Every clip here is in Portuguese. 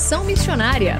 Formação Missionária.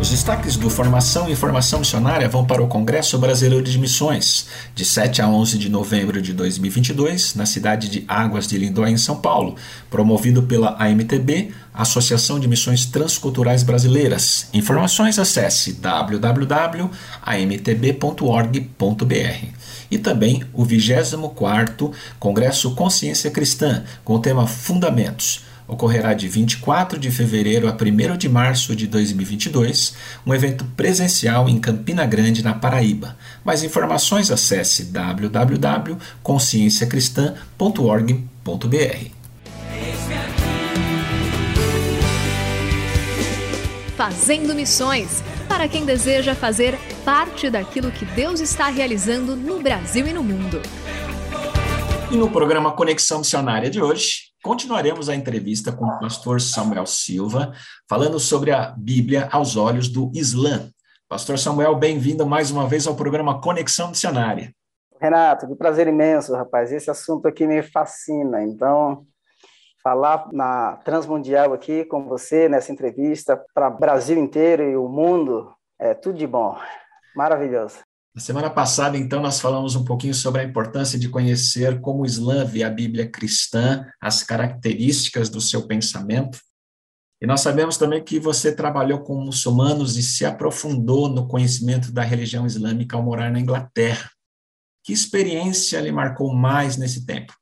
Os destaques do Formação e Formação Missionária vão para o Congresso Brasileiro de Missões, de 7 a 11 de novembro de 2022, na cidade de Águas de Lindóia, em São Paulo, promovido pela AMTB, Associação de Missões Transculturais Brasileiras. Informações acesse www.amtb.org.br. E também o 24º Congresso Consciência Cristã, com o tema Fundamentos ocorrerá de 24 de fevereiro a 1 de março de 2022, um evento presencial em Campina Grande, na Paraíba. Mais informações acesse www.conscienciacristã.org.br. Fazendo Missões para quem deseja fazer parte daquilo que Deus está realizando no Brasil e no mundo. E no programa Conexão Missionária de hoje, continuaremos a entrevista com o pastor Samuel Silva, falando sobre a Bíblia aos olhos do Islã. Pastor Samuel, bem-vindo mais uma vez ao programa Conexão Missionária. Renato, que prazer imenso, rapaz. Esse assunto aqui me fascina. Então, falar na Transmundial aqui com você nessa entrevista para o Brasil inteiro e o mundo é tudo de bom. Maravilhoso. Na semana passada, então, nós falamos um pouquinho sobre a importância de conhecer como o Islã vê a Bíblia cristã, as características do seu pensamento. E nós sabemos também que você trabalhou com muçulmanos e se aprofundou no conhecimento da religião islâmica ao morar na Inglaterra. Que experiência lhe marcou mais nesse tempo?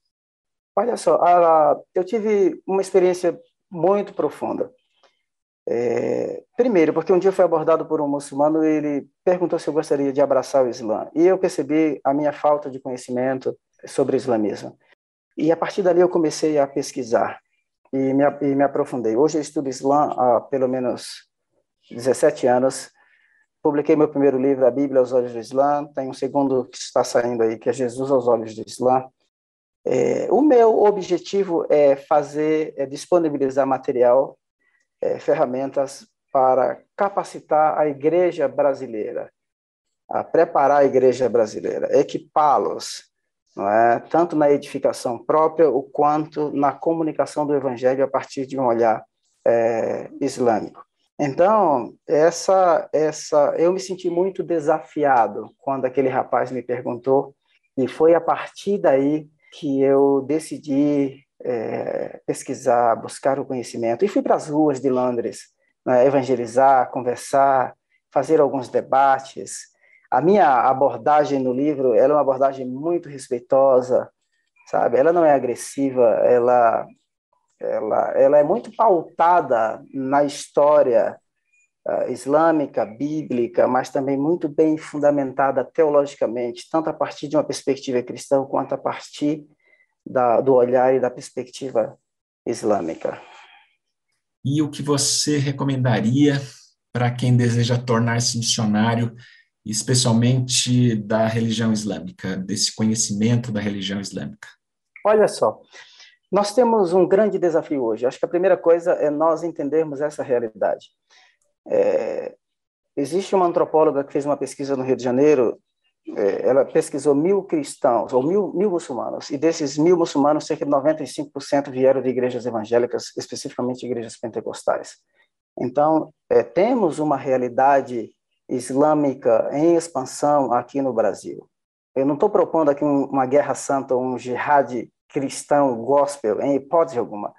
Olha só, eu tive uma experiência muito profunda. É, primeiro, porque um dia foi abordado por um muçulmano, ele perguntou se eu gostaria de abraçar o Islã. E eu percebi a minha falta de conhecimento sobre o islamismo. E a partir dali eu comecei a pesquisar e me, e me aprofundei. Hoje eu estudo Islã há pelo menos 17 anos. Publiquei meu primeiro livro, A Bíblia aos Olhos do Islã. Tem um segundo que está saindo aí, que é Jesus aos Olhos do Islã. É, o meu objetivo é fazer, é disponibilizar material é, ferramentas para capacitar a igreja brasileira, a preparar a igreja brasileira, equipá-los, é? tanto na edificação própria, o quanto na comunicação do evangelho a partir de um olhar é, islâmico. Então, essa, essa, eu me senti muito desafiado quando aquele rapaz me perguntou, e foi a partir daí que eu decidi é, pesquisar, buscar o conhecimento. E fui para as ruas de Londres né, evangelizar, conversar, fazer alguns debates. A minha abordagem no livro é uma abordagem muito respeitosa, sabe? Ela não é agressiva, ela, ela, ela é muito pautada na história uh, islâmica, bíblica, mas também muito bem fundamentada teologicamente, tanto a partir de uma perspectiva cristã quanto a partir da, do olhar e da perspectiva islâmica. E o que você recomendaria para quem deseja tornar-se missionário, especialmente da religião islâmica, desse conhecimento da religião islâmica? Olha só, nós temos um grande desafio hoje. Acho que a primeira coisa é nós entendermos essa realidade. É, Existe uma antropóloga que fez uma pesquisa no Rio de Janeiro, ela pesquisou mil cristãos, ou mil, mil muçulmanos, e desses mil muçulmanos, cerca de 95% vieram de igrejas evangélicas, especificamente igrejas pentecostais. Então, é, temos uma realidade islâmica em expansão aqui no Brasil. Eu não estou propondo aqui uma guerra santa, um jihad cristão gospel, em hipótese alguma,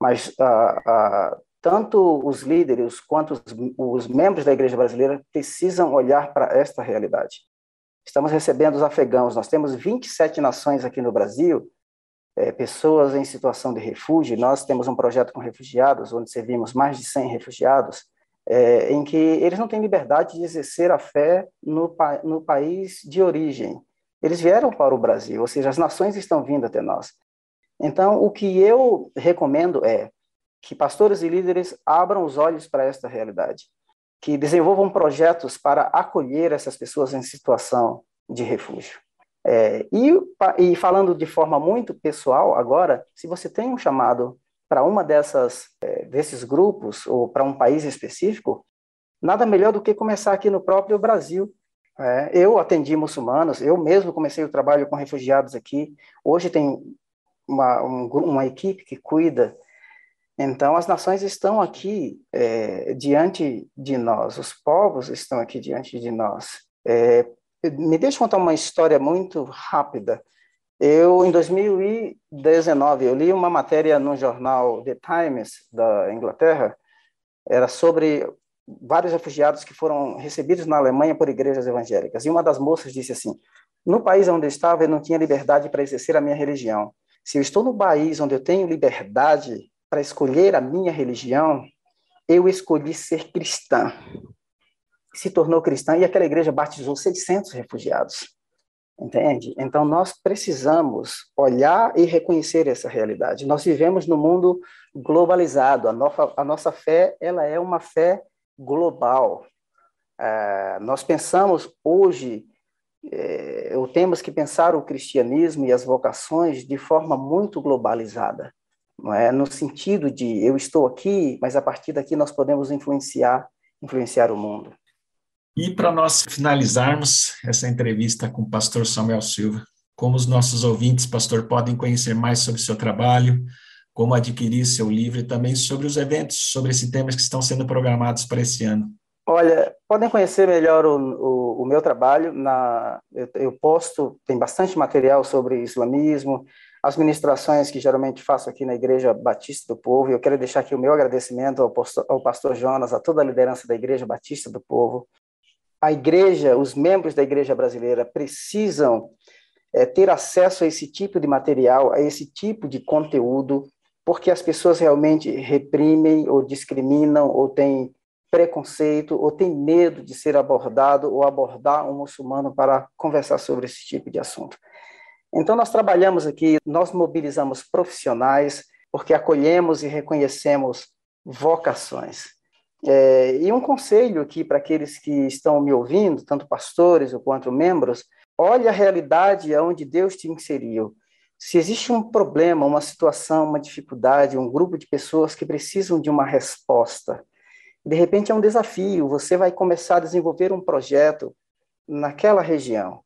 mas ah, ah, tanto os líderes quanto os, os membros da igreja brasileira precisam olhar para esta realidade. Estamos recebendo os afegãos, nós temos 27 nações aqui no Brasil, é, pessoas em situação de refúgio, nós temos um projeto com refugiados, onde servimos mais de 100 refugiados, é, em que eles não têm liberdade de exercer a fé no, no país de origem. Eles vieram para o Brasil, ou seja, as nações estão vindo até nós. Então, o que eu recomendo é que pastores e líderes abram os olhos para esta realidade, que desenvolvam projetos para acolher essas pessoas em situação de refúgio. É, e, e falando de forma muito pessoal agora, se você tem um chamado para uma dessas é, desses grupos ou para um país específico, nada melhor do que começar aqui no próprio Brasil, é, eu atendi muçulmanos, eu mesmo comecei o trabalho com refugiados aqui. Hoje tem uma, um, uma equipe que cuida. Então, as nações estão aqui é, diante de nós, os povos estão aqui diante de nós. É, me deixa contar uma história muito rápida. Eu, em 2019, eu li uma matéria no jornal The Times da Inglaterra, era sobre vários refugiados que foram recebidos na Alemanha por igrejas evangélicas. E uma das moças disse assim: No país onde eu estava, eu não tinha liberdade para exercer a minha religião. Se eu estou no país onde eu tenho liberdade para escolher a minha religião, eu escolhi ser cristã. Se tornou cristã e aquela igreja batizou 600 refugiados. Entende? Então nós precisamos olhar e reconhecer essa realidade. Nós vivemos no mundo globalizado. A nossa, a nossa fé, ela é uma fé global. É, nós pensamos hoje, é, temos que pensar o cristianismo e as vocações de forma muito globalizada, não é? no sentido de eu estou aqui, mas a partir daqui nós podemos influenciar, influenciar o mundo. E para nós finalizarmos essa entrevista com o pastor Samuel Silva, como os nossos ouvintes, pastor, podem conhecer mais sobre o seu trabalho, como adquirir seu livro e também sobre os eventos, sobre esses temas que estão sendo programados para esse ano. Olha, podem conhecer melhor o, o, o meu trabalho. Na, eu, eu, posto, tem bastante material sobre islamismo, as ministrações que geralmente faço aqui na Igreja Batista do Povo. Eu quero deixar aqui o meu agradecimento ao, pastor, ao pastor Jonas, a toda a liderança da Igreja Batista do Povo. A igreja, os membros da Igreja Brasileira precisam é, ter acesso a esse tipo de material, a esse tipo de conteúdo porque as pessoas realmente reprimem ou discriminam ou têm preconceito ou têm medo de ser abordado ou abordar um muçulmano para conversar sobre esse tipo de assunto. Então nós trabalhamos aqui, nós mobilizamos profissionais porque acolhemos e reconhecemos vocações. É, e um conselho aqui para aqueles que estão me ouvindo, tanto pastores quanto membros, olhe a realidade onde Deus te inseriu se existe um problema, uma situação, uma dificuldade, um grupo de pessoas que precisam de uma resposta, de repente é um desafio, você vai começar a desenvolver um projeto naquela região.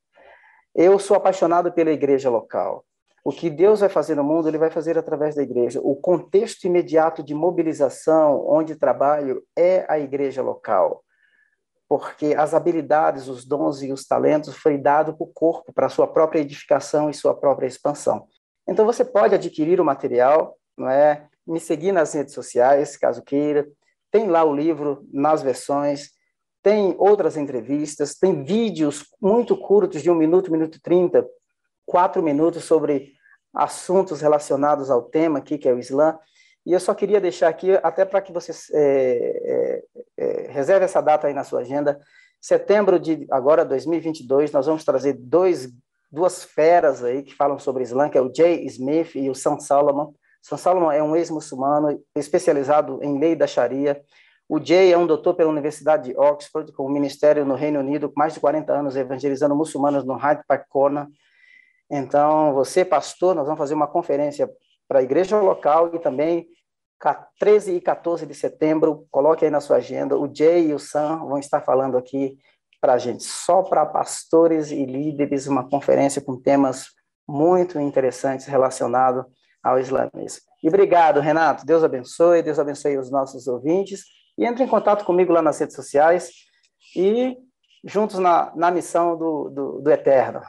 Eu sou apaixonado pela igreja local. O que Deus vai fazer no mundo, ele vai fazer através da igreja. O contexto imediato de mobilização onde trabalho é a igreja local porque as habilidades, os dons e os talentos foi dado para o corpo, para sua própria edificação e sua própria expansão. Então você pode adquirir o material, não é? Me seguir nas redes sociais, caso queira. Tem lá o livro nas versões, tem outras entrevistas, tem vídeos muito curtos de um minuto, minuto e trinta, quatro minutos sobre assuntos relacionados ao tema aqui, que é o Islã. E eu só queria deixar aqui, até para que você é, é, é, reserve essa data aí na sua agenda, setembro de agora 2022, nós vamos trazer dois, duas feras aí que falam sobre Islã, que é o Jay Smith e o Sam Salomon. Sam Salomon é um ex-muçulmano especializado em lei da Sharia. O Jay é um doutor pela Universidade de Oxford, com um ministério no Reino Unido, com mais de 40 anos evangelizando muçulmanos no Hyde Park Corner. Então, você, pastor, nós vamos fazer uma conferência para a igreja local e também 13 e 14 de setembro, coloque aí na sua agenda. O Jay e o Sam vão estar falando aqui para a gente, só para pastores e líderes, uma conferência com temas muito interessantes relacionados ao islamismo. E obrigado, Renato. Deus abençoe, Deus abençoe os nossos ouvintes. E entre em contato comigo lá nas redes sociais e juntos na, na missão do, do, do Eterno.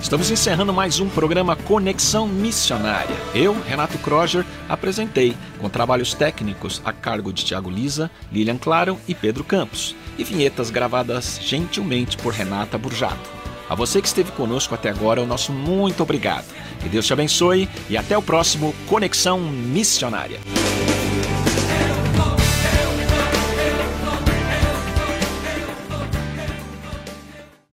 Estamos encerrando mais um programa Conexão Missionária. Eu, Renato Kroger, apresentei, com trabalhos técnicos a cargo de Tiago Lisa, Lilian Claro e Pedro Campos, e vinhetas gravadas gentilmente por Renata Burjato. A você que esteve conosco até agora, o nosso muito obrigado. Que Deus te abençoe e até o próximo Conexão Missionária.